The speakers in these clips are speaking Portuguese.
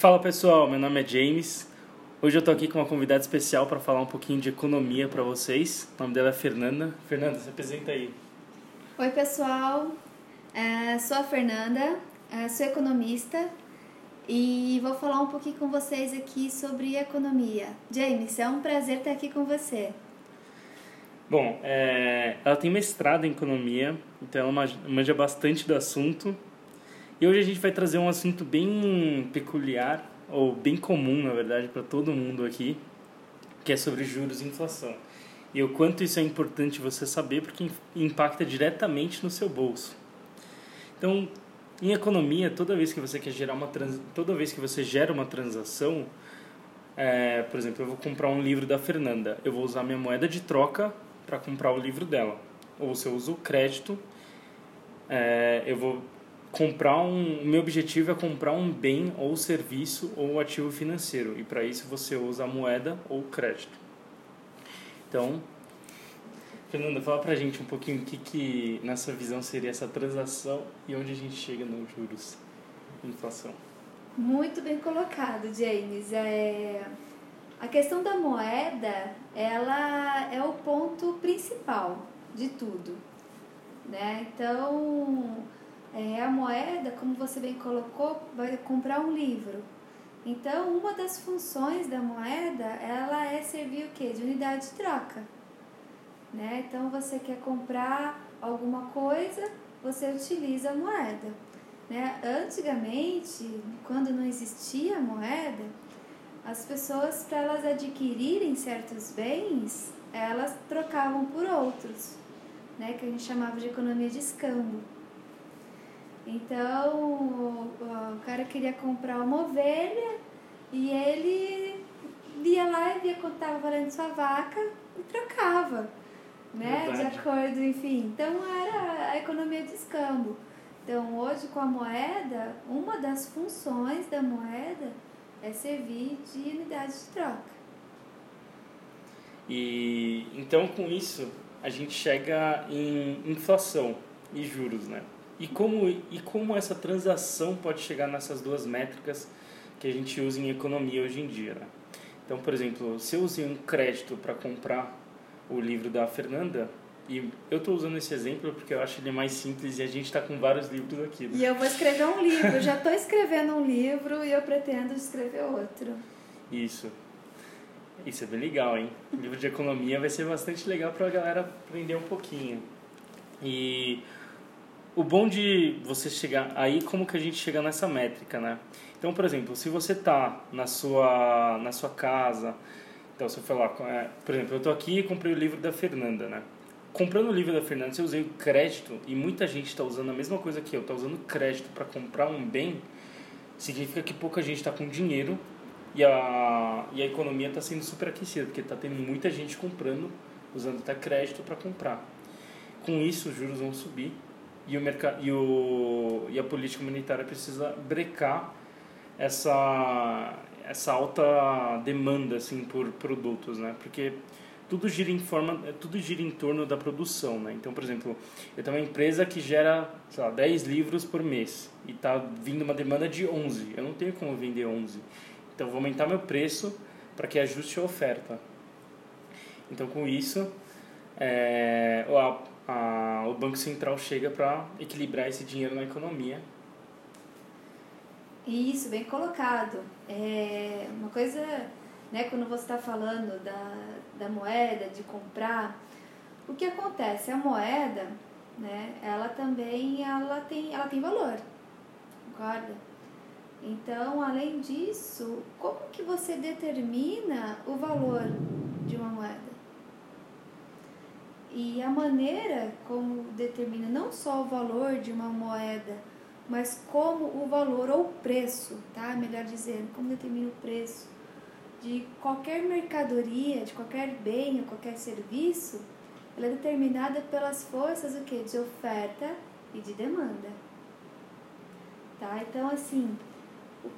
Fala pessoal, meu nome é James. Hoje eu tô aqui com uma convidada especial para falar um pouquinho de economia para vocês. O nome dela é Fernanda. Fernanda, se apresenta aí. Oi pessoal, é, sou a Fernanda, é, sou economista e vou falar um pouquinho com vocês aqui sobre economia. James, é um prazer estar aqui com você. Bom, é, ela tem mestrado em economia, então ela manja bastante do assunto. E hoje a gente vai trazer um assunto bem peculiar, ou bem comum, na verdade, para todo mundo aqui, que é sobre juros e inflação. E o quanto isso é importante você saber, porque impacta diretamente no seu bolso. Então, em economia, toda vez que você quer gerar uma trans... toda vez que você gera uma transação, é, por exemplo, eu vou comprar um livro da Fernanda, eu vou usar minha moeda de troca para comprar o livro dela. Ou se eu uso o crédito, é, eu vou comprar um. O meu objetivo é comprar um bem ou serviço ou ativo financeiro. E para isso você usa moeda ou crédito. Então, Fernanda, fala pra gente um pouquinho o que, que nessa visão seria essa transação e onde a gente chega nos juros inflação. Muito bem colocado, James. É... A questão da moeda, ela é o ponto principal de tudo, né? Então, é, a moeda, como você bem colocou, vai comprar um livro. Então, uma das funções da moeda, ela é servir o quê? De unidade de troca. Né? Então, você quer comprar alguma coisa, você utiliza a moeda. Né? Antigamente, quando não existia moeda, as pessoas, para elas adquirirem certos bens, elas trocavam por outros, né, que a gente chamava de economia de escambo. Então, o cara queria comprar uma ovelha e ele ia lá e via quanto estava valendo sua vaca e trocava, né, Verdade. de acordo, enfim. Então, era a economia de escambo. Então, hoje com a moeda, uma das funções da moeda é servir de unidade de troca. E então com isso a gente chega em inflação e juros, né? E como e como essa transação pode chegar nessas duas métricas que a gente usa em economia hoje em dia, né? Então, por exemplo, se eu usei um crédito para comprar o livro da Fernanda, e eu estou usando esse exemplo porque eu acho ele mais simples e a gente está com vários livros aqui. Né? E eu vou escrever um livro, já estou escrevendo um livro e eu pretendo escrever outro. Isso. Isso é bem legal, hein? O livro de economia vai ser bastante legal para a galera aprender um pouquinho. E o bom de você chegar aí, como que a gente chega nessa métrica, né? Então, por exemplo, se você tá na sua na sua casa, então você falar, é, por exemplo, eu estou aqui e comprei o livro da Fernanda, né? comprando o livro da Fernanda, se eu usei crédito e muita gente está usando a mesma coisa que eu, está usando crédito para comprar um bem, significa que pouca gente está com dinheiro e a, e a economia está sendo superaquecida, porque está tendo muita gente comprando, usando até crédito para comprar. Com isso, os juros vão subir e, o mercado, e, o, e a política monetária precisa brecar essa, essa alta demanda assim, por produtos, né? Porque tudo gira em forma, tudo gira em torno da produção, né? Então, por exemplo, eu tenho uma empresa que gera, sei lá, 10 livros por mês e está vindo uma demanda de 11. Eu não tenho como vender 11. Então, vou aumentar meu preço para que ajuste a oferta. Então, com isso, é, a, a, o Banco Central chega para equilibrar esse dinheiro na economia. Isso, bem colocado. É uma coisa né, quando você está falando da, da moeda, de comprar, o que acontece? A moeda, né, ela também ela tem, ela tem valor, concorda? Então, além disso, como que você determina o valor? E a maneira como determina não só o valor de uma moeda, mas como o valor ou preço, tá? Melhor dizendo, como determina o preço de qualquer mercadoria, de qualquer bem ou qualquer serviço, ela é determinada pelas forças o que? de oferta e de demanda. Tá? Então, assim,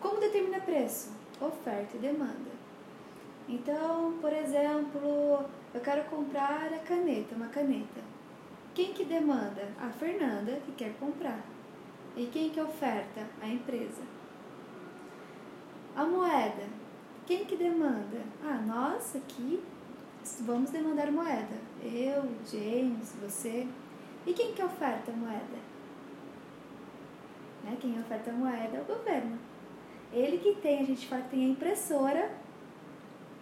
como determina preço? Oferta e demanda. Então, por exemplo, eu quero comprar a caneta, uma caneta. Quem que demanda? A Fernanda, que quer comprar. E quem que oferta? A empresa. quem que demanda? Ah, nós aqui vamos demandar moeda. Eu, James, você. E quem que oferta a moeda? Né? Quem oferta a moeda é o governo. Ele que tem, a gente fala que tem a impressora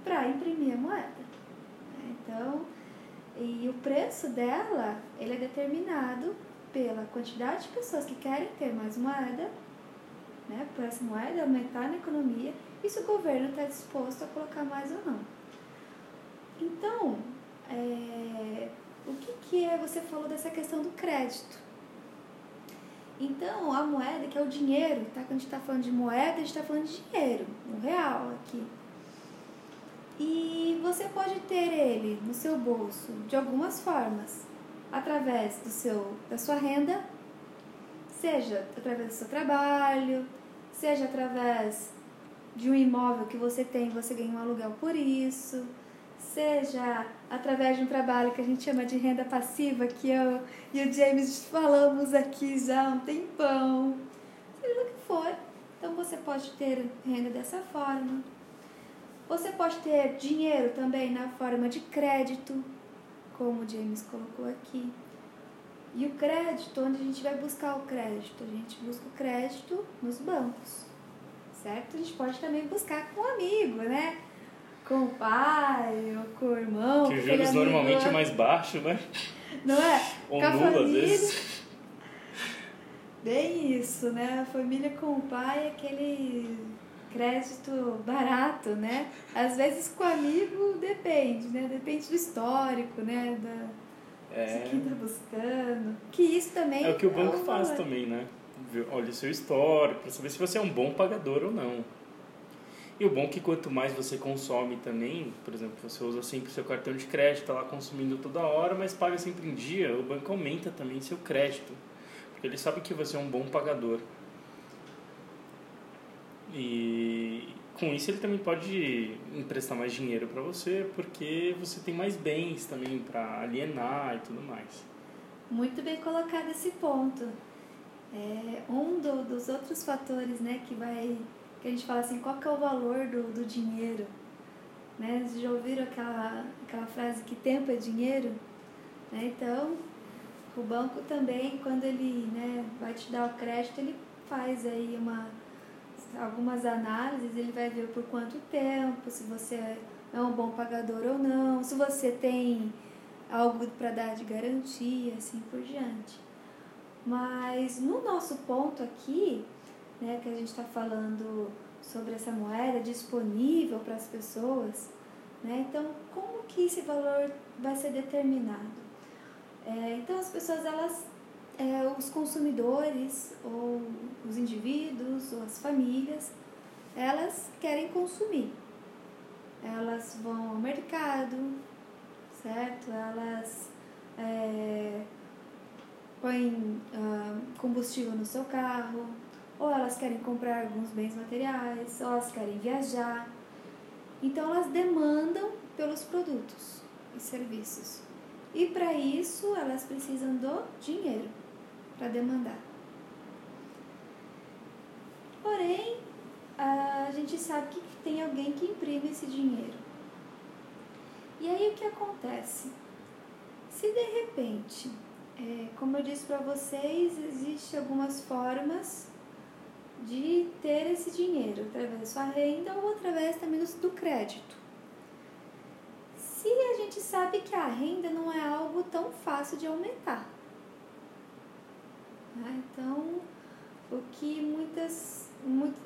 para imprimir a moeda. Então, e o preço dela, ele é determinado pela quantidade de pessoas que querem ter mais moeda, né, por essa moeda aumentar na economia, e se o governo está disposto a colocar mais ou não. Então, é, o que, que é, você falou dessa questão do crédito. Então, a moeda, que é o dinheiro, tá? quando a gente está falando de moeda, a gente está falando de dinheiro, um real aqui. E você pode ter ele no seu bolso de algumas formas, através do seu, da sua renda, seja através do seu trabalho, seja através de um imóvel que você tem e você ganha um aluguel por isso, seja através de um trabalho que a gente chama de renda passiva, que eu e o James falamos aqui já há um tempão, seja o que for. Então você pode ter renda dessa forma. Você pode ter dinheiro também na forma de crédito, como o James colocou aqui. E o crédito, onde a gente vai buscar o crédito? A gente busca o crédito nos bancos, certo? A gente pode também buscar com um amigo, né? com o pai ou com o irmão. Que os juros normalmente é mais baixo, né? Não é? Ou nulo família. às vezes. Bem isso, né? A família com o pai é aquele crédito barato, né? Às vezes com amigo depende, né? Depende do histórico, né? Da, é. de quem tá buscando. Que isso também. É o que o banco é faz também, né? Olha o seu histórico, para saber se você é um bom pagador ou não. E o bom é que quanto mais você consome também, por exemplo, você usa sempre seu cartão de crédito, está lá consumindo toda hora, mas paga sempre em dia, o banco aumenta também seu crédito. Porque ele sabe que você é um bom pagador. E com isso ele também pode emprestar mais dinheiro para você, porque você tem mais bens também para alienar e tudo mais. Muito bem colocado esse ponto. É um do, dos outros fatores né, que vai que a gente fala assim, qual que é o valor do, do dinheiro? Né? Vocês já ouviram aquela, aquela frase que tempo é dinheiro? Né? Então, o banco também, quando ele né, vai te dar o crédito, ele faz aí uma, algumas análises, ele vai ver por quanto tempo, se você é um bom pagador ou não, se você tem algo para dar de garantia, assim por diante. Mas no nosso ponto aqui, né, que a gente está falando sobre essa moeda disponível para as pessoas, né? Então, como que esse valor vai ser determinado? É, então, as pessoas, elas, é, os consumidores, ou os indivíduos, ou as famílias, elas querem consumir. Elas vão ao mercado, certo? Elas é, põem uh, combustível no seu carro, ou elas querem comprar alguns bens materiais, ou elas querem viajar. Então elas demandam pelos produtos e serviços. E para isso elas precisam do dinheiro para demandar. Porém, a gente sabe que tem alguém que imprime esse dinheiro. E aí o que acontece? Se de repente, é, como eu disse para vocês, existem algumas formas de ter esse dinheiro através da sua renda ou através também do crédito. Se a gente sabe que a renda não é algo tão fácil de aumentar. Né? Então, o que muitas, muito,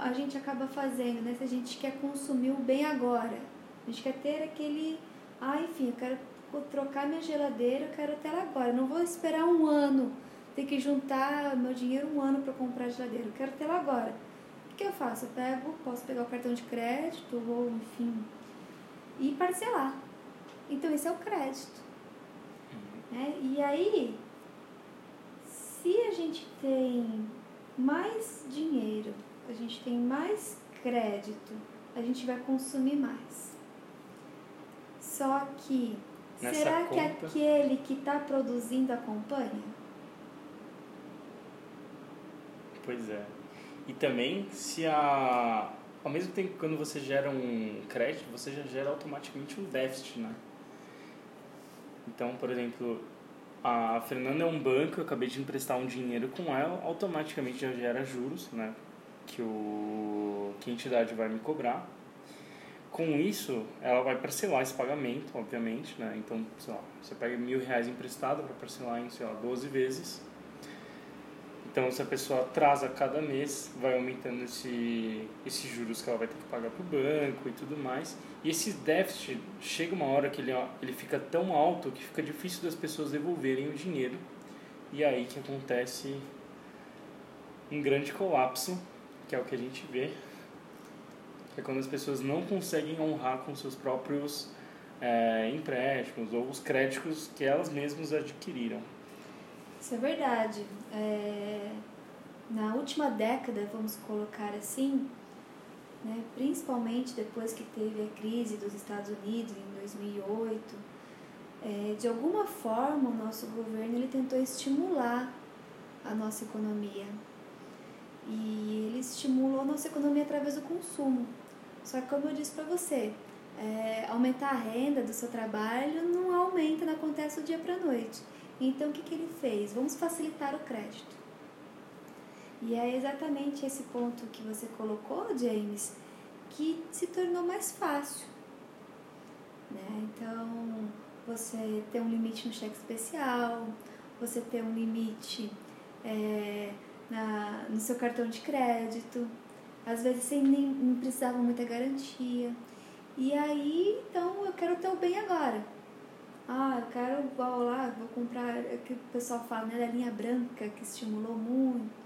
a gente acaba fazendo, né? se a gente quer consumir o bem agora, a gente quer ter aquele, ah, enfim, eu quero trocar minha geladeira, eu quero ter agora, não vou esperar um ano ter que juntar meu dinheiro um ano para comprar geladeira. Eu quero tê-la agora. O que eu faço? Eu pego, posso pegar o cartão de crédito ou, enfim, e parcelar. Então, esse é o crédito. Né? E aí, se a gente tem mais dinheiro, a gente tem mais crédito, a gente vai consumir mais. Só que, Nessa será conta... que aquele que está produzindo acompanha? Pois é. E também se a ao mesmo tempo que quando você gera um crédito, você já gera automaticamente um déficit, né? Então, por exemplo, a Fernanda é um banco, eu acabei de emprestar um dinheiro com ela, automaticamente já gera juros, né? Que, o, que a entidade vai me cobrar. Com isso, ela vai parcelar esse pagamento, obviamente, né? Então, sei lá, você pega mil reais emprestado para parcelar em, sei lá, 12 vezes então, se a pessoa atrasa cada mês, vai aumentando esse, esses juros que ela vai ter que pagar para o banco e tudo mais. E esse déficit, chega uma hora que ele, ele fica tão alto que fica difícil das pessoas devolverem o dinheiro. E é aí que acontece um grande colapso, que é o que a gente vê, que é quando as pessoas não conseguem honrar com seus próprios é, empréstimos ou os créditos que elas mesmas adquiriram. Isso é verdade. É, na última década, vamos colocar assim, né, principalmente depois que teve a crise dos Estados Unidos em 2008, é, de alguma forma o nosso governo ele tentou estimular a nossa economia. E ele estimulou a nossa economia através do consumo. Só que, como eu disse para você, é, aumentar a renda do seu trabalho não aumenta, não acontece do dia para noite. Então, o que, que ele fez? Vamos facilitar o crédito. E é exatamente esse ponto que você colocou, James, que se tornou mais fácil. Né? Então, você tem um limite no cheque especial, você tem um limite é, na, no seu cartão de crédito, às vezes sem nem não precisava muita garantia. E aí, então, eu quero ter o bem agora. Ah, eu quero, vou lá, vou comprar, é que o pessoal fala, né, da linha branca, que estimulou muito.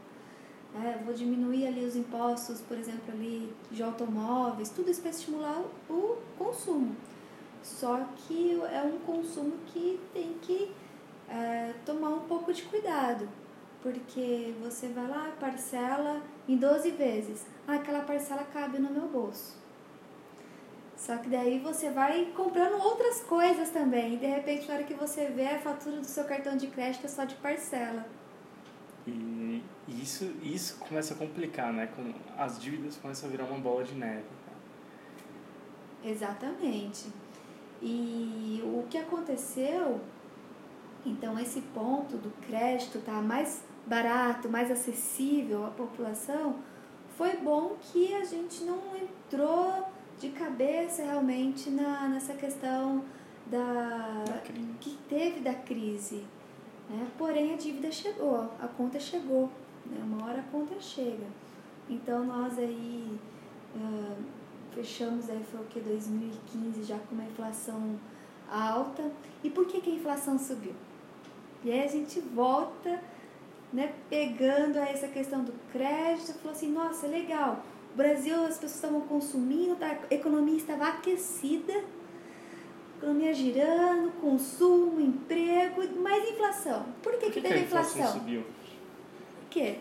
É, vou diminuir ali os impostos, por exemplo, ali de automóveis, tudo isso para estimular o consumo. Só que é um consumo que tem que é, tomar um pouco de cuidado, porque você vai lá, parcela em 12 vezes. Ah, aquela parcela cabe no meu bolso. Só que daí você vai comprando outras coisas também. E de repente, na hora que você vê a fatura do seu cartão de crédito é só de parcela. E isso, isso começa a complicar, né? Quando as dívidas começam a virar uma bola de neve. Exatamente. E o que aconteceu, então esse ponto do crédito tá mais barato, mais acessível à população, foi bom que a gente não entrou de cabeça realmente na, nessa questão da, da que teve da crise. Né? Porém, a dívida chegou, a conta chegou. Né? Uma hora a conta chega. Então, nós aí uh, fechamos aí, foi o que, 2015, já com uma inflação alta. E por que, que a inflação subiu? E aí a gente volta né, pegando essa questão do crédito, falou assim, nossa, legal, o Brasil, as pessoas estavam consumindo, tá, a economia estava aquecida, economia girando, consumo, emprego, mais inflação. Por que, Por que, que teve que a inflação? inflação? subiu? Por quê?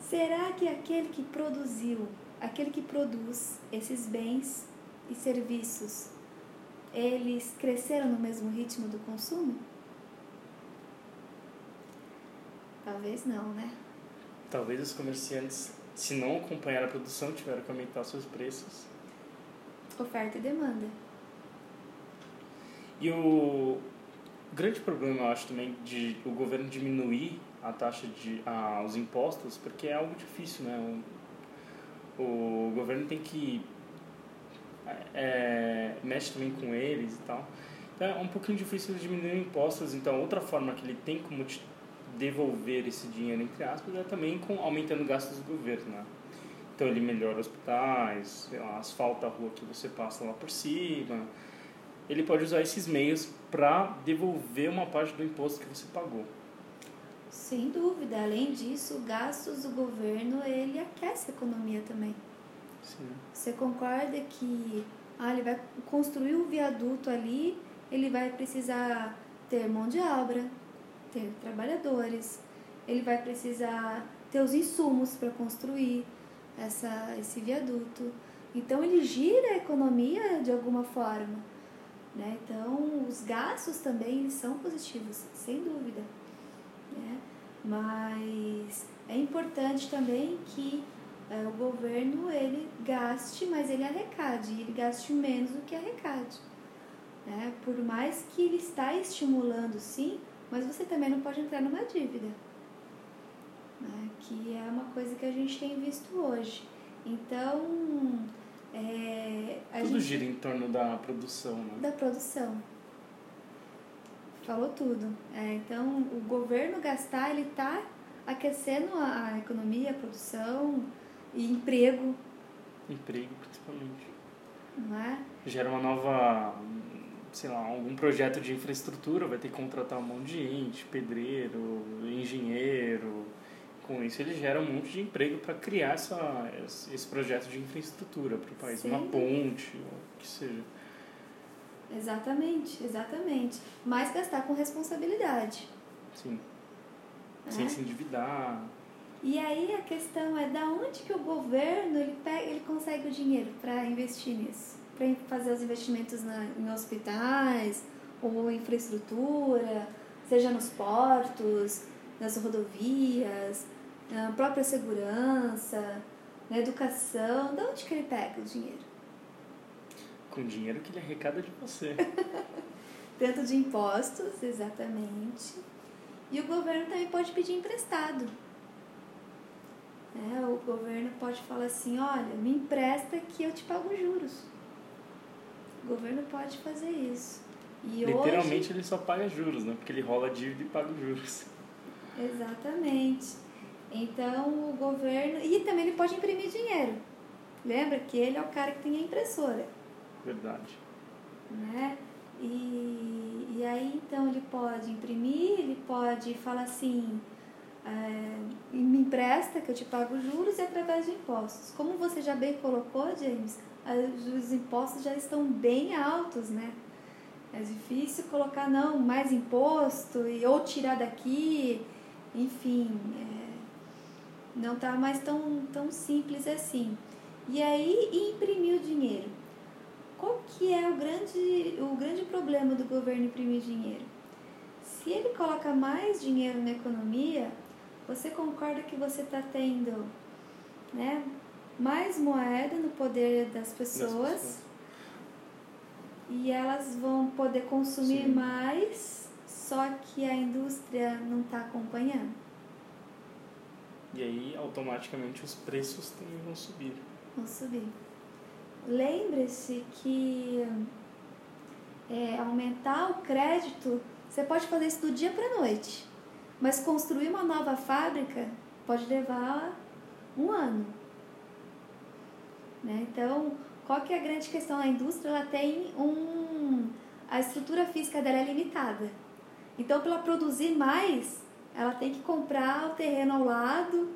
Será que aquele que produziu, aquele que produz esses bens e serviços, eles cresceram no mesmo ritmo do consumo? Talvez não, né? Talvez os comerciantes se não acompanhar a produção, tiveram que aumentar seus preços. Oferta e demanda. E o grande problema, eu acho, também, de o governo diminuir a taxa de ah, os impostos, porque é algo difícil, né? O, o governo tem que é, mexe também com eles e tal. Então é um pouquinho difícil diminuir impostos. Então outra forma que ele tem como devolver esse dinheiro, entre aspas, é também com, aumentando gastos do governo. Né? Então ele melhora hospitais, asfalta a rua que você passa lá por cima. Ele pode usar esses meios para devolver uma parte do imposto que você pagou. Sem dúvida. Além disso, gastos do governo, ele aquece a economia também. Sim. Você concorda que ah, ele vai construir um viaduto ali, ele vai precisar ter mão de obra, ter trabalhadores, ele vai precisar ter os insumos para construir essa, esse viaduto. Então ele gira a economia de alguma forma. Né? Então os gastos também são positivos, sem dúvida. Né? Mas é importante também que é, o governo ele gaste, mas ele arrecade, ele gaste menos do que arrecade. Né? Por mais que ele está estimulando, sim, mas você também não pode entrar numa dívida. Né? Que é uma coisa que a gente tem visto hoje. Então, é, Tudo gente, gira em torno da produção, né? Da produção. Falou tudo. É, então, o governo gastar, ele está aquecendo a, a economia, a produção e emprego. Emprego, principalmente. Não é? Gera uma nova, sei lá, algum projeto de infraestrutura, vai ter que contratar um monte de gente, pedreiro, engenheiro. Com isso ele gera um monte de emprego para criar essa, esse projeto de infraestrutura para o país, Sim. uma ponte, o que seja. Exatamente, exatamente. Mas gastar com responsabilidade. Sim. É? Sem se endividar. E aí a questão é da onde que o governo ele pega, ele consegue o dinheiro para investir nisso, para fazer os investimentos na, em hospitais ou infraestrutura, seja nos portos, nas rodovias, na própria segurança, na educação. Da onde que ele pega o dinheiro? Com o dinheiro que ele arrecada de você. Tanto de impostos, exatamente. E o governo também pode pedir emprestado. É, o governo pode falar assim, olha, me empresta que eu te pago juros. O governo pode fazer isso. E Literalmente hoje... ele só paga juros, né? Porque ele rola dívida e paga juros. Exatamente. Então o governo. E também ele pode imprimir dinheiro. Lembra que ele é o cara que tem a impressora. Verdade. Né? E, e aí então ele pode imprimir, ele pode falar assim, é, me empresta que eu te pago juros e através de impostos. Como você já bem colocou, James, os impostos já estão bem altos, né? É difícil colocar não mais imposto e ou tirar daqui, enfim, é, não está mais tão, tão simples assim. E aí imprimir o dinheiro. Qual que é o grande, o grande problema do governo imprimir dinheiro? Se ele coloca mais dinheiro na economia, você concorda que você está tendo né, mais moeda no poder das pessoas, das pessoas. e elas vão poder consumir Sim. mais, só que a indústria não está acompanhando. E aí, automaticamente, os preços também vão subir. Vão subir. Lembre-se que é, aumentar o crédito, você pode fazer isso do dia para noite. Mas construir uma nova fábrica pode levar um ano. Né? Então, qual que é a grande questão? A indústria ela tem um. A estrutura física dela é limitada. Então, para produzir mais, ela tem que comprar o terreno ao lado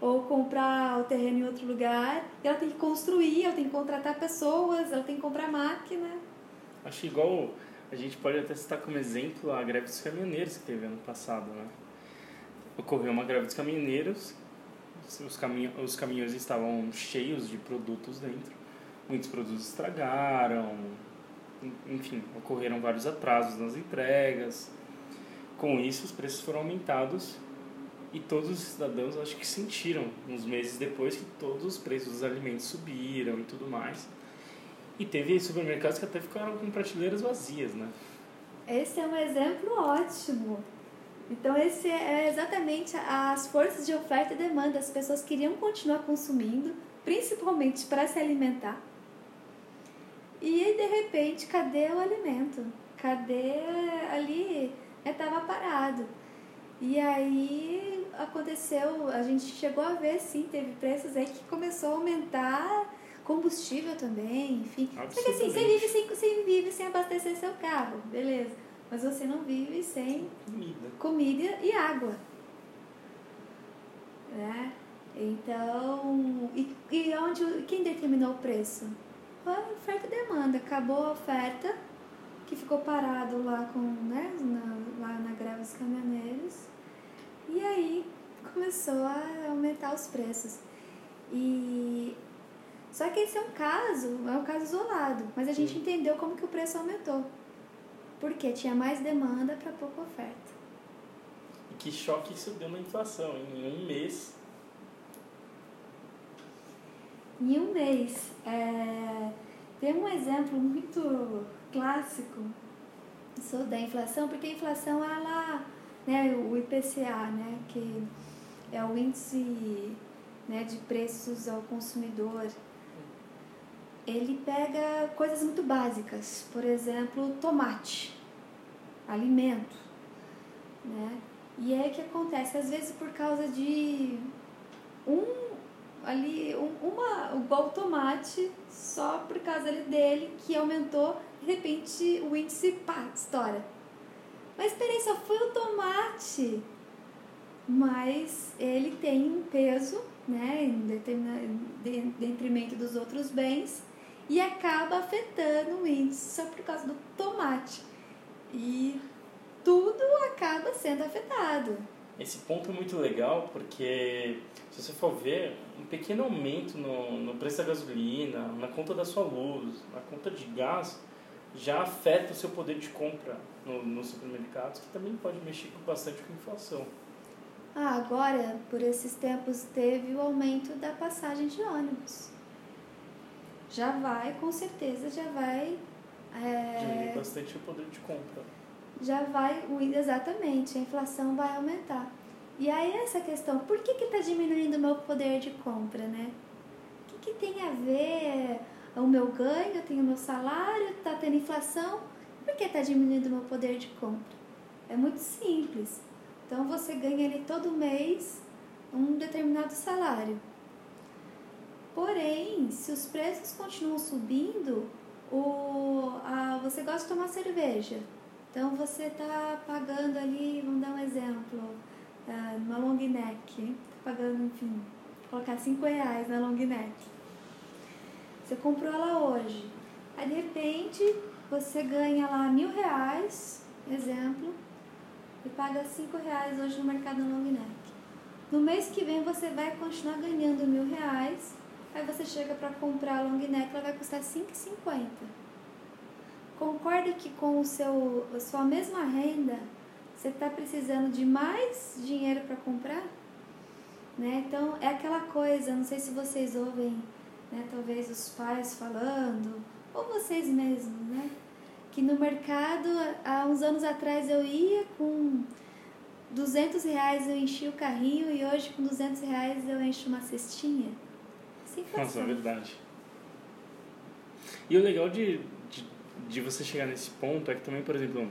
ou comprar o terreno em outro lugar. E ela tem que construir, ela tem que contratar pessoas, ela tem que comprar máquina. Acho igual a gente pode até citar como exemplo a greve dos caminhoneiros que teve ano passado, né? Ocorreu uma greve dos caminhoneiros, os, caminho, os caminhões estavam cheios de produtos dentro, muitos produtos estragaram, enfim, ocorreram vários atrasos nas entregas. Com isso, os preços foram aumentados e todos os cidadãos acho que sentiram uns meses depois que todos os preços dos alimentos subiram e tudo mais. E teve supermercados que até ficaram com prateleiras vazias, né? Esse é um exemplo ótimo. Então, esse é exatamente as forças de oferta e demanda. As pessoas queriam continuar consumindo, principalmente para se alimentar. E de repente, cadê o alimento? Cadê ali? Estava é, parado. E aí aconteceu, a gente chegou a ver sim, teve preços aí que começou a aumentar combustível também, enfim. Só que assim, você vive, sem, você vive sem abastecer seu carro, beleza. Mas você não vive sem comida, comida e água. Né? Então, e, e onde, quem determinou o preço? A oferta e demanda. Acabou a oferta, que ficou parado lá, com, né, na, lá na greve dos caminhoneiros. E aí começou a aumentar os preços. E só que esse é um caso, é um caso isolado, mas a gente Sim. entendeu como que o preço aumentou. Porque tinha mais demanda para pouca oferta. E que choque isso deu na inflação, em um mês. em um mês. É, tem um exemplo muito clássico da inflação, porque a inflação, ela, né, o IPCA, né, que é o índice né, de preços ao consumidor, ele pega coisas muito básicas, por exemplo, tomate, alimento, né? E é que acontece, às vezes por causa de um ali, um, uma, igual tomate, só por causa dele que aumentou, de repente o índice, pá, estoura. Mas peraí, só foi o tomate. Mas ele tem um peso, né, em detrimento dos outros bens, e acaba afetando o índice só por causa do tomate. E tudo acaba sendo afetado. Esse ponto é muito legal porque, se você for ver, um pequeno aumento no, no preço da gasolina, na conta da sua luz, na conta de gás, já afeta o seu poder de compra no, nos supermercados, que também pode mexer bastante com a inflação. Ah, agora, por esses tempos, teve o aumento da passagem de ônibus já vai, com certeza, já vai. É, Diminuir bastante o poder de compra. Já vai, exatamente, a inflação vai aumentar. E aí essa questão, por que está diminuindo o meu poder de compra, né? O que, que tem a ver o meu ganho, eu tenho o meu salário, está tendo inflação, por que está diminuindo o meu poder de compra? É muito simples. Então você ganha ali todo mês um determinado salário. Porém, se os preços continuam subindo, o, a, você gosta de tomar cerveja. Então você está pagando ali, vamos dar um exemplo, uh, uma long neck, tá pagando, enfim, colocar 5 reais na long neck. Você comprou ela hoje. Aí de repente você ganha lá mil reais, exemplo, e paga 5 reais hoje no mercado long neck. No mês que vem você vai continuar ganhando mil reais Aí você chega para comprar a long neck, ela vai custar 5,50. Concorda que com o seu, a sua mesma renda, você está precisando de mais dinheiro para comprar? Né? Então, é aquela coisa, não sei se vocês ouvem, né, talvez os pais falando, ou vocês mesmos, né? Que no mercado, há uns anos atrás eu ia com 200 reais eu enchi o carrinho e hoje com 200 reais eu encho uma cestinha. Nossa, é verdade. E o legal de, de, de você chegar nesse ponto é que também, por exemplo,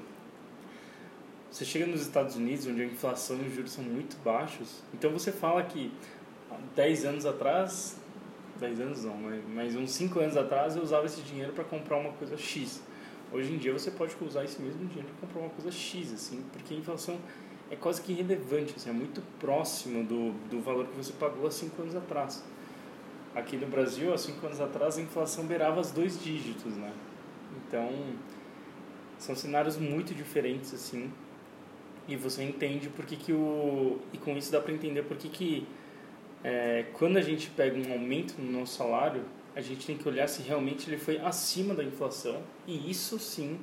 você chega nos Estados Unidos, onde a inflação e os juros são muito baixos, então você fala que 10 anos atrás, 10 anos não, mas, mas uns 5 anos atrás eu usava esse dinheiro para comprar uma coisa X. Hoje em dia você pode usar esse mesmo dinheiro para comprar uma coisa X, assim, porque a inflação é quase que irrelevante, assim, é muito próximo do, do valor que você pagou há 5 anos atrás. Aqui no Brasil, há cinco anos atrás, a inflação beirava os dois dígitos, né? Então, são cenários muito diferentes, assim. E você entende por que, que o... E com isso dá para entender por que, que é, quando a gente pega um aumento no nosso salário, a gente tem que olhar se realmente ele foi acima da inflação. E isso, sim,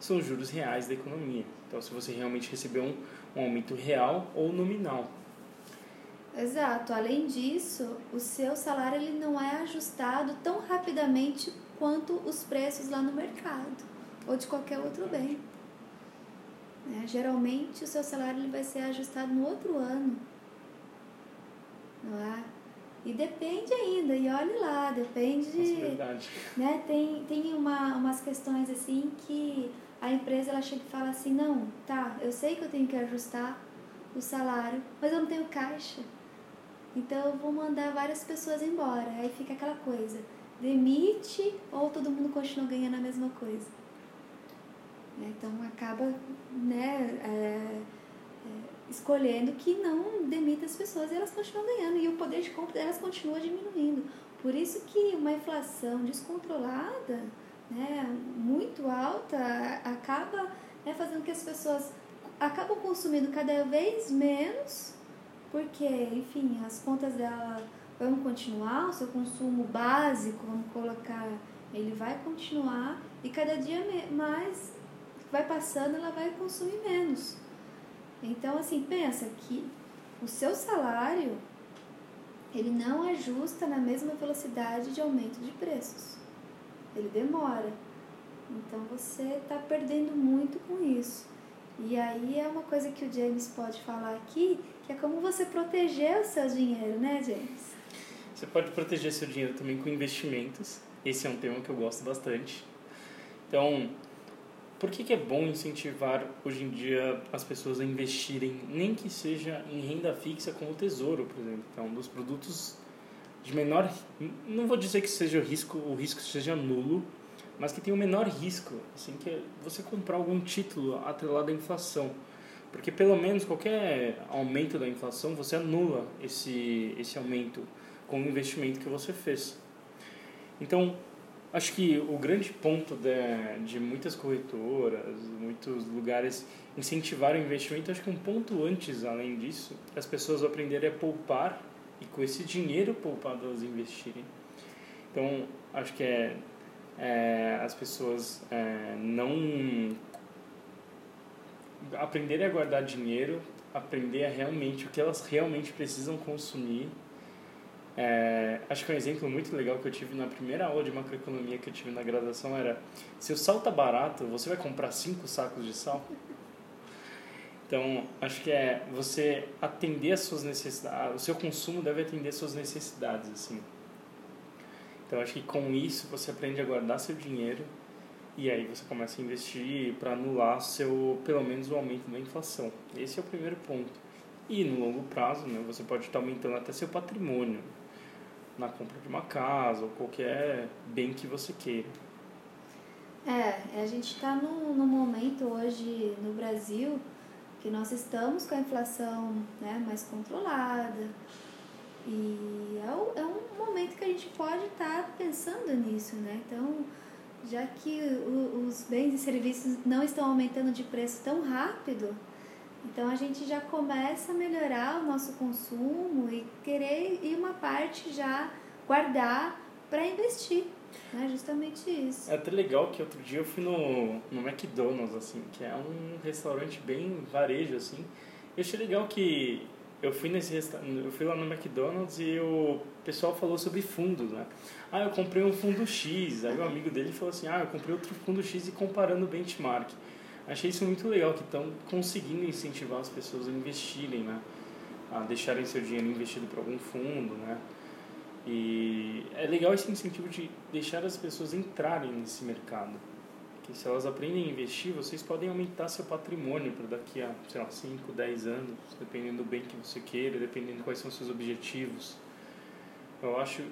são juros reais da economia. Então, se você realmente recebeu um, um aumento real ou nominal. Exato. Além disso, o seu salário ele não é ajustado tão rapidamente quanto os preços lá no mercado ou de qualquer outro bem. É, geralmente o seu salário ele vai ser ajustado no outro ano. Não é? E depende ainda, e olhe lá, depende. Verdade. Né, tem tem uma, umas questões assim que a empresa ela chega e fala assim: não, tá, eu sei que eu tenho que ajustar o salário, mas eu não tenho caixa. Então eu vou mandar várias pessoas embora. Aí fica aquela coisa: demite ou todo mundo continua ganhando a mesma coisa. Então acaba né, é, é, escolhendo que não demita as pessoas e elas continuam ganhando. E o poder de compra delas continua diminuindo. Por isso que uma inflação descontrolada, né, muito alta, acaba né, fazendo que as pessoas acabam consumindo cada vez menos porque, enfim, as contas dela vão continuar, o seu consumo básico, vamos colocar, ele vai continuar e cada dia mais vai passando, ela vai consumir menos. Então, assim, pensa que o seu salário ele não ajusta na mesma velocidade de aumento de preços. Ele demora. Então você está perdendo muito com isso. E aí é uma coisa que o James pode falar aqui, que é como você proteger o seu dinheiro, né, James? Você pode proteger seu dinheiro também com investimentos. Esse é um tema que eu gosto bastante. Então, por que, que é bom incentivar hoje em dia as pessoas a investirem, nem que seja em renda fixa como o tesouro, por exemplo? Então, dos produtos de menor. Não vou dizer que seja o risco, o risco seja nulo, mas que tem o menor risco, assim, que é você comprar algum título atrelado à inflação. Porque pelo menos qualquer aumento da inflação, você anula esse, esse aumento com o investimento que você fez. Então, acho que o grande ponto de, de muitas corretoras, muitos lugares incentivar o investimento, acho que um ponto antes, além disso, as pessoas aprenderem a poupar e com esse dinheiro poupado elas investirem. Então, acho que é é, as pessoas é, não aprenderem a guardar dinheiro, aprender realmente o que elas realmente precisam consumir. É, acho que um exemplo muito legal que eu tive na primeira aula de macroeconomia que eu tive na graduação era: se o sal tá barato, você vai comprar cinco sacos de sal? Então, acho que é você atender as suas necessidades, o seu consumo deve atender as suas necessidades, assim. Então acho que com isso você aprende a guardar seu dinheiro e aí você começa a investir para anular seu pelo menos o aumento da inflação. Esse é o primeiro ponto. E no longo prazo, né, você pode estar aumentando até seu patrimônio na compra de uma casa ou qualquer bem que você queira. É, a gente está num, num momento hoje no Brasil que nós estamos com a inflação né, mais controlada, e é, é um momento que a gente pode estar tá pensando nisso, né? Então, já que o, os bens e serviços não estão aumentando de preço tão rápido, então a gente já começa a melhorar o nosso consumo e querer ir uma parte já guardar para investir. É justamente isso. É até legal que outro dia eu fui no, no McDonald's, assim, que é um restaurante bem varejo, assim. Eu achei legal que eu fui nesse eu fui lá no McDonald's e o pessoal falou sobre fundos, né? Ah, eu comprei um fundo X. Aí o amigo dele falou assim: "Ah, eu comprei outro fundo X e comparando o benchmark". Achei isso muito legal que estão conseguindo incentivar as pessoas a investirem, né? A deixarem seu dinheiro investido para algum fundo, né? E é legal esse incentivo de deixar as pessoas entrarem nesse mercado que se elas aprendem a investir, vocês podem aumentar seu patrimônio para daqui a, sei lá, 5, 10 anos, dependendo do bem que você queira, dependendo de quais são seus objetivos. Eu acho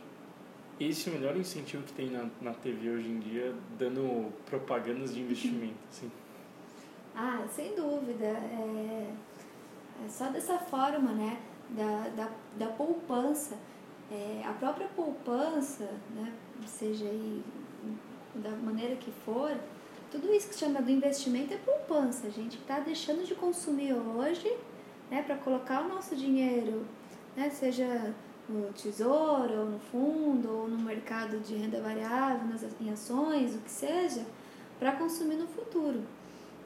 esse é o melhor incentivo que tem na, na TV hoje em dia, dando propagandas de investimento, assim. Ah, sem dúvida. É, é só dessa forma, né, da, da, da poupança. É, a própria poupança, né, seja aí da maneira que for, tudo isso que se chama do investimento é poupança. A gente está deixando de consumir hoje né, para colocar o nosso dinheiro, né, seja no tesouro, ou no fundo, ou no mercado de renda variável, nas, em ações, o que seja, para consumir no futuro.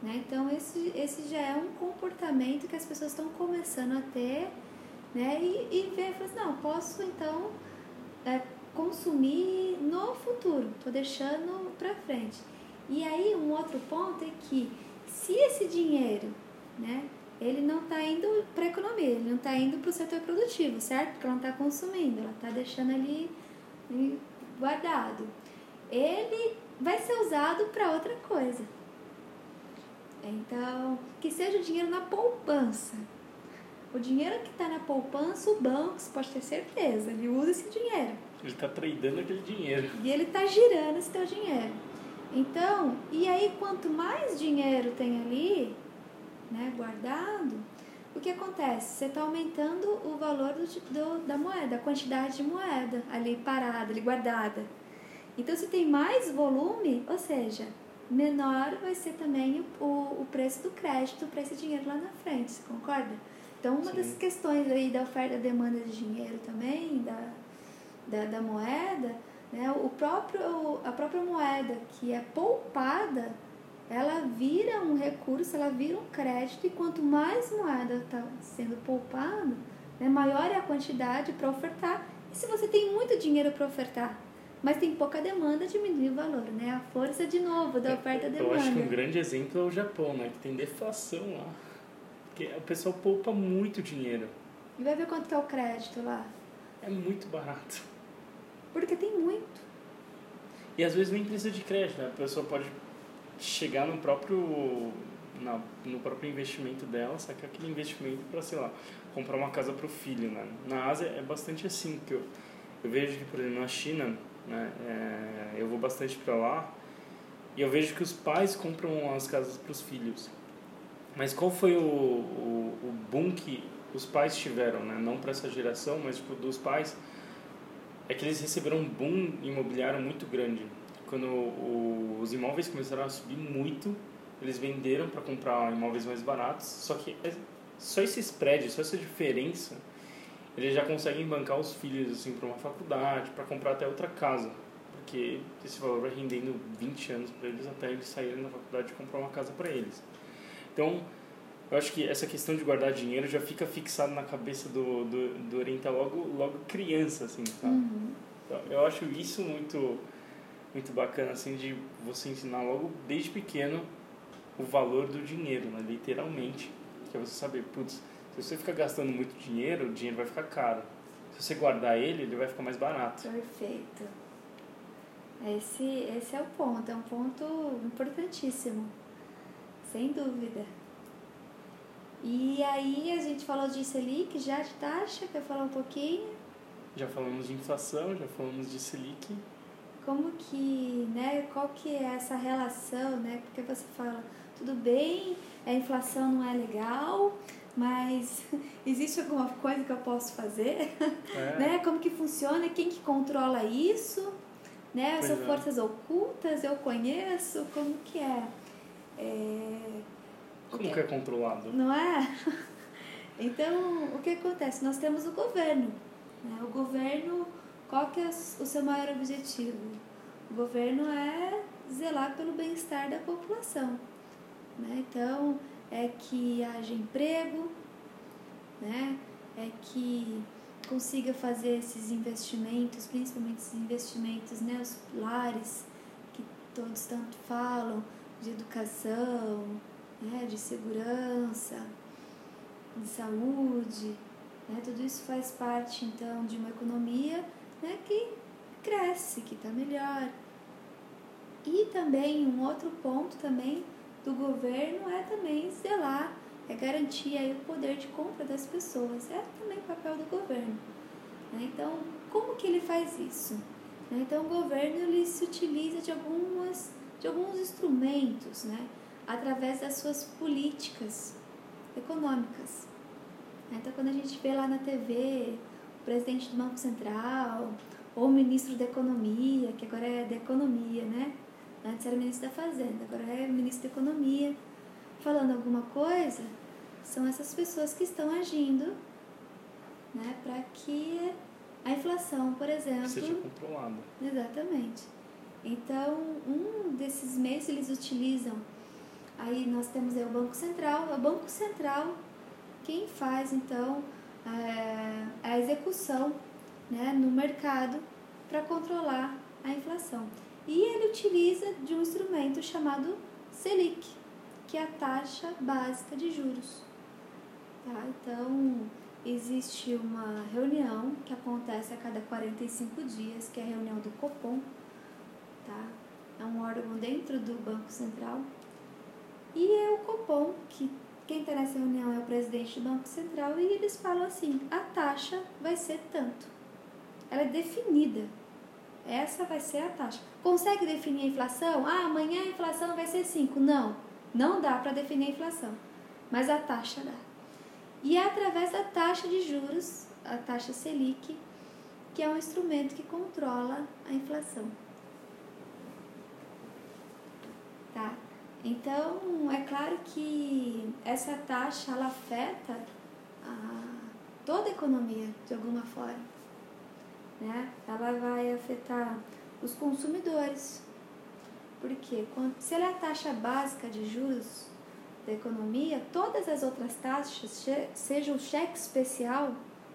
Né? Então, esse, esse já é um comportamento que as pessoas estão começando a ter né? e, e ver, assim, não, posso então é, consumir no futuro, estou deixando para frente. E aí um outro ponto é que se esse dinheiro, né, ele não está indo para a economia, ele não está indo para o setor produtivo, certo? Porque ela não está consumindo, ela está deixando ali guardado. Ele vai ser usado para outra coisa. Então, que seja o dinheiro na poupança. O dinheiro que está na poupança, o banco, você pode ter certeza, ele usa esse dinheiro. Ele está tradando aquele dinheiro. E ele está girando esse teu dinheiro. Então, e aí quanto mais dinheiro tem ali, né, guardado, o que acontece? Você está aumentando o valor do, do, da moeda, a quantidade de moeda ali parada, ali guardada. Então, se tem mais volume, ou seja, menor vai ser também o, o preço do crédito para esse dinheiro lá na frente, você concorda? Então, uma Sim. das questões aí da oferta e demanda de dinheiro também, da, da, da moeda, né? O próprio, a própria moeda que é poupada, ela vira um recurso, ela vira um crédito, e quanto mais moeda está sendo poupada, né? maior é a quantidade para ofertar. E se você tem muito dinheiro para ofertar, mas tem pouca demanda, diminui o valor, né? A força, de novo, da oferta e demanda. Eu acho que um grande exemplo é o Japão, né? Que tem deflação lá. Porque o pessoal poupa muito dinheiro. E vai ver quanto que é o crédito lá. É muito barato. Porque tem muito. E às vezes nem precisa de crédito, né? A pessoa pode chegar no próprio na, no próprio investimento dela, sacar aquele investimento para, sei lá, comprar uma casa para o filho, né? Na Ásia é bastante assim, que eu, eu vejo que, por exemplo, na China, né, é, eu vou bastante para lá e eu vejo que os pais compram as casas para os filhos. Mas qual foi o, o, o boom que os pais tiveram, né? Não para essa geração, mas tipo, dos pais é que eles receberam um boom imobiliário muito grande. Quando o, os imóveis começaram a subir muito, eles venderam para comprar imóveis mais baratos. Só que é, só esse spread, só essa diferença, eles já conseguem bancar os filhos assim para uma faculdade, para comprar até outra casa. Porque esse valor vai rendendo 20 anos para eles até eles saírem da faculdade e comprar uma casa para eles. Então, eu acho que essa questão de guardar dinheiro já fica fixado na cabeça do, do, do oriental logo, logo criança, assim, sabe? Uhum. Então, eu acho isso muito, muito bacana, assim, de você ensinar logo desde pequeno o valor do dinheiro, né? literalmente. Que é você saber, putz, se você ficar gastando muito dinheiro, o dinheiro vai ficar caro. Se você guardar ele, ele vai ficar mais barato. Perfeito. Esse, esse é o ponto, é um ponto importantíssimo, sem dúvida. E aí a gente falou de Selic, já de taxa, quer falar um pouquinho? Já falamos de inflação, já falamos de Selic. Como que, né, qual que é essa relação, né? Porque você fala, tudo bem, a inflação não é legal, mas existe alguma coisa que eu posso fazer? É. né? Como que funciona? Quem que controla isso? Né? São é. forças ocultas, eu conheço, como que é? é como que é controlado? Não é? Então, o que acontece? Nós temos o governo. Né? O governo, qual que é o seu maior objetivo? O governo é zelar pelo bem-estar da população. Né? Então, é que haja emprego, né? é que consiga fazer esses investimentos, principalmente esses investimentos, né? os lares que todos tanto falam, de educação, né, de segurança, de saúde, né, tudo isso faz parte então de uma economia né, que cresce, que está melhor. E também um outro ponto também do governo é também zelar, é garantir aí o poder de compra das pessoas, é também papel do governo. Né? Então, como que ele faz isso? Né? Então, o governo ele se utiliza de algumas de alguns instrumentos, né? através das suas políticas econômicas. Então, quando a gente vê lá na TV o presidente do Banco Central ou o ministro da Economia, que agora é da Economia, né? Antes era ministro da Fazenda, agora é ministro da Economia, falando alguma coisa, são essas pessoas que estão agindo né, para que a inflação, por exemplo. Seja controlada. Exatamente. Então, um desses meios eles utilizam Aí nós temos aí o Banco Central. O Banco Central, quem faz então é, a execução né, no mercado para controlar a inflação. E ele utiliza de um instrumento chamado Selic, que é a taxa básica de juros. Tá? Então, existe uma reunião que acontece a cada 45 dias, que é a reunião do Copom. Tá? É um órgão dentro do Banco Central e é o Copom, que quem está nessa reunião é o presidente do Banco Central, e eles falam assim: a taxa vai ser tanto. Ela é definida. Essa vai ser a taxa. Consegue definir a inflação? Ah, amanhã a inflação vai ser 5. Não, não dá para definir a inflação. Mas a taxa dá. E é através da taxa de juros, a taxa Selic, que é um instrumento que controla a inflação. Tá? Então, é claro que essa taxa ela afeta a, toda a economia de alguma forma. Né? Ela vai afetar os consumidores. Porque quando, se ela é a taxa básica de juros da economia, todas as outras taxas, seja o cheque especial,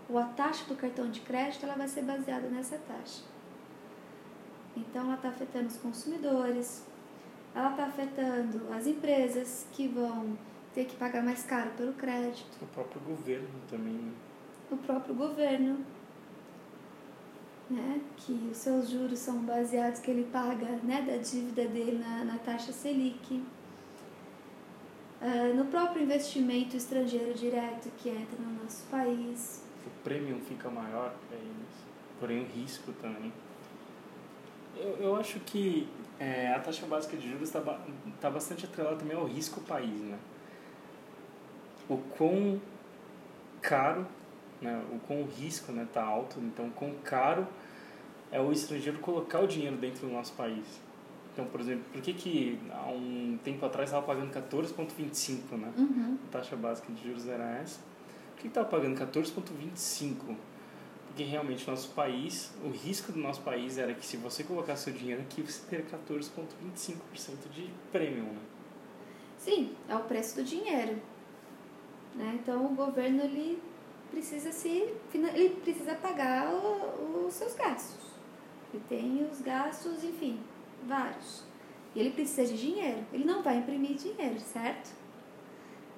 ou a taxa do cartão de crédito ela vai ser baseada nessa taxa. Então ela está afetando os consumidores, ela está afetando as empresas que vão ter que pagar mais caro pelo crédito. O próprio governo também. Né? O próprio governo, né? Que os seus juros são baseados que ele paga, né, da dívida dele na, na taxa Selic. Uh, no próprio investimento estrangeiro direto que entra no nosso país. O prêmio fica maior para eles, porém o risco também. Eu, eu acho que é, a taxa básica de juros está tá bastante atrelada também ao risco país, né? O quão caro, né, o quão risco está né, tá alto, então quão caro é o estrangeiro colocar o dinheiro dentro do nosso país. Então, por exemplo, por que que há um tempo atrás estava pagando 14,25, né? Uhum. A taxa básica de juros era essa. Por que estava pagando 14,25? Porque realmente nosso país, o risco do nosso país era que se você colocar seu dinheiro aqui, você teria 14,25% de prêmio, né? Sim, é o preço do dinheiro. Né? Então o governo ele precisa se ele precisa pagar o, os seus gastos. Ele tem os gastos, enfim, vários. E ele precisa de dinheiro. Ele não vai imprimir dinheiro, certo?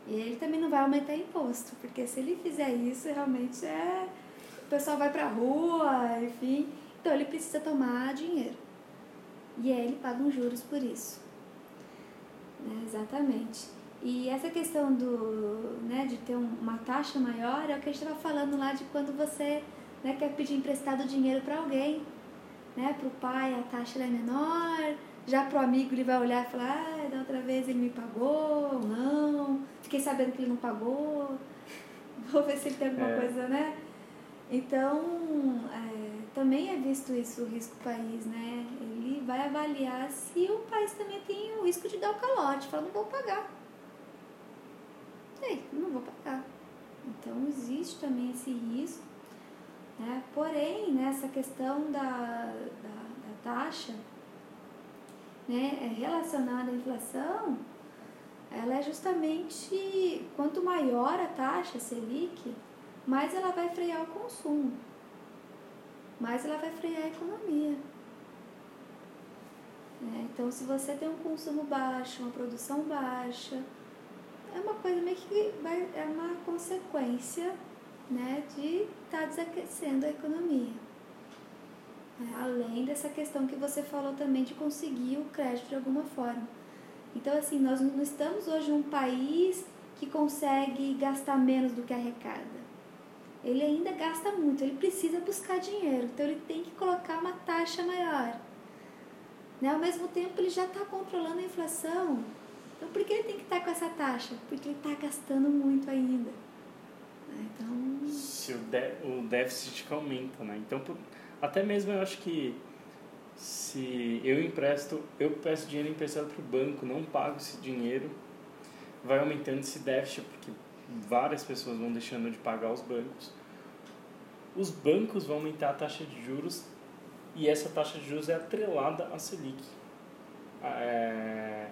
E ele também não vai aumentar imposto, porque se ele fizer isso, realmente é o pessoal vai pra rua, enfim. Então ele precisa tomar dinheiro. E aí ele paga uns juros por isso. Né? Exatamente. E essa questão do, né, de ter uma taxa maior é o que a gente estava falando lá de quando você né, quer pedir emprestado dinheiro para alguém. Né? Para o pai a taxa é menor, já para o amigo ele vai olhar e falar, ah, da outra vez ele me pagou, não, fiquei sabendo que ele não pagou, vou ver se ele tem alguma é. coisa, né? Então, é, também é visto isso, o risco país, né? Ele vai avaliar se o país também tem o risco de dar o calote, fala, não vou pagar. Ei, não vou pagar. Então, existe também esse risco, né? Porém, nessa questão da, da, da taxa né, relacionada à inflação, ela é justamente, quanto maior a taxa Selic, mais ela vai frear o consumo, mais ela vai frear a economia. É, então, se você tem um consumo baixo, uma produção baixa, é uma coisa meio que vai, é uma consequência né, de estar tá desaquecendo a economia. É, além dessa questão que você falou também de conseguir o crédito de alguma forma. Então, assim, nós não estamos hoje num país que consegue gastar menos do que arrecada ele ainda gasta muito, ele precisa buscar dinheiro, então ele tem que colocar uma taxa maior. Né? Ao mesmo tempo, ele já está controlando a inflação. Então, por que ele tem que estar tá com essa taxa? Porque ele está gastando muito ainda. Então... Se o, de, o déficit aumenta, né? Então, até mesmo eu acho que se eu empresto, eu peço dinheiro emprestado para o banco, não pago esse dinheiro, vai aumentando esse déficit, porque várias pessoas vão deixando de pagar os bancos. Os bancos vão aumentar a taxa de juros e essa taxa de juros é atrelada à Selic. É,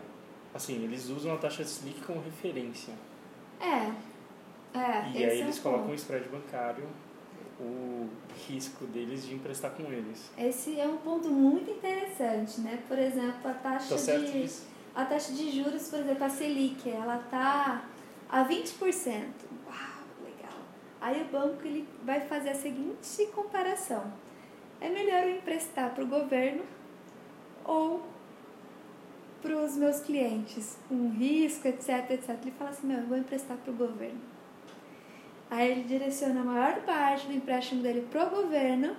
assim, eles usam a taxa de Selic como referência. É. é e aí eles é colocam o spread bancário, o risco deles de emprestar com eles. Esse é um ponto muito interessante, né? Por exemplo, a taxa de a taxa de juros, por exemplo, a Selic, ela tá a 20%. Uau, legal. Aí o banco ele vai fazer a seguinte comparação. É melhor eu emprestar para o governo ou para os meus clientes com risco, etc, etc. Ele fala assim, meu, eu vou emprestar para o governo. Aí ele direciona a maior parte do empréstimo dele para o governo.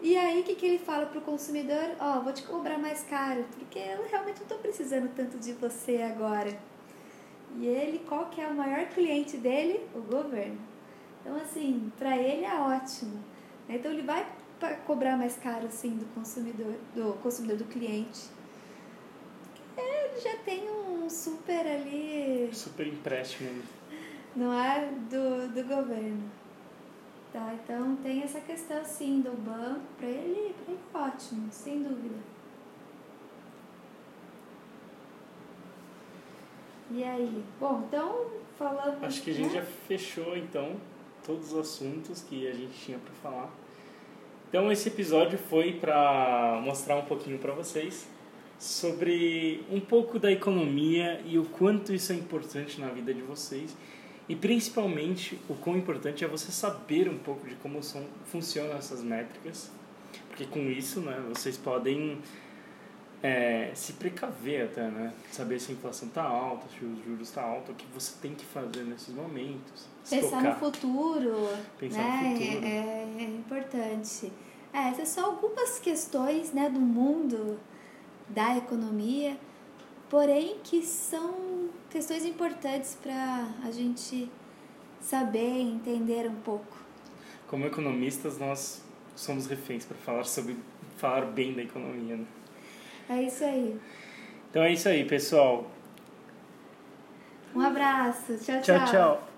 E aí o que, que ele fala para o consumidor? Ó, oh, vou te cobrar mais caro, porque eu realmente não estou precisando tanto de você agora. E ele, qual que é o maior cliente dele? O governo. Então, assim, para ele é ótimo. Né? Então, ele vai cobrar mais caro, assim, do consumidor, do consumidor, do cliente. Ele já tem um super ali... Super empréstimo. Não é? Do, do governo. Tá, então tem essa questão, sim, do banco. Para ele, pra ele é ótimo, sem dúvida. E aí? Bom, então falamos. Acho que a gente né? já fechou então todos os assuntos que a gente tinha para falar. Então esse episódio foi para mostrar um pouquinho para vocês sobre um pouco da economia e o quanto isso é importante na vida de vocês e principalmente o quão importante é você saber um pouco de como são, funcionam essas métricas, porque com isso né, vocês podem é, se precaver até, né? Saber se a inflação está alta, se os juros estão tá altos, o que você tem que fazer nesses momentos. Pensar no futuro. Pensar né? no futuro. É, é importante. É, essas são algumas questões né, do mundo da economia, porém que são questões importantes para a gente saber entender um pouco. Como economistas, nós somos reféns para falar sobre falar bem da economia. Né? É isso aí. Então é isso aí, pessoal. Um abraço. tchau. Tchau, tchau.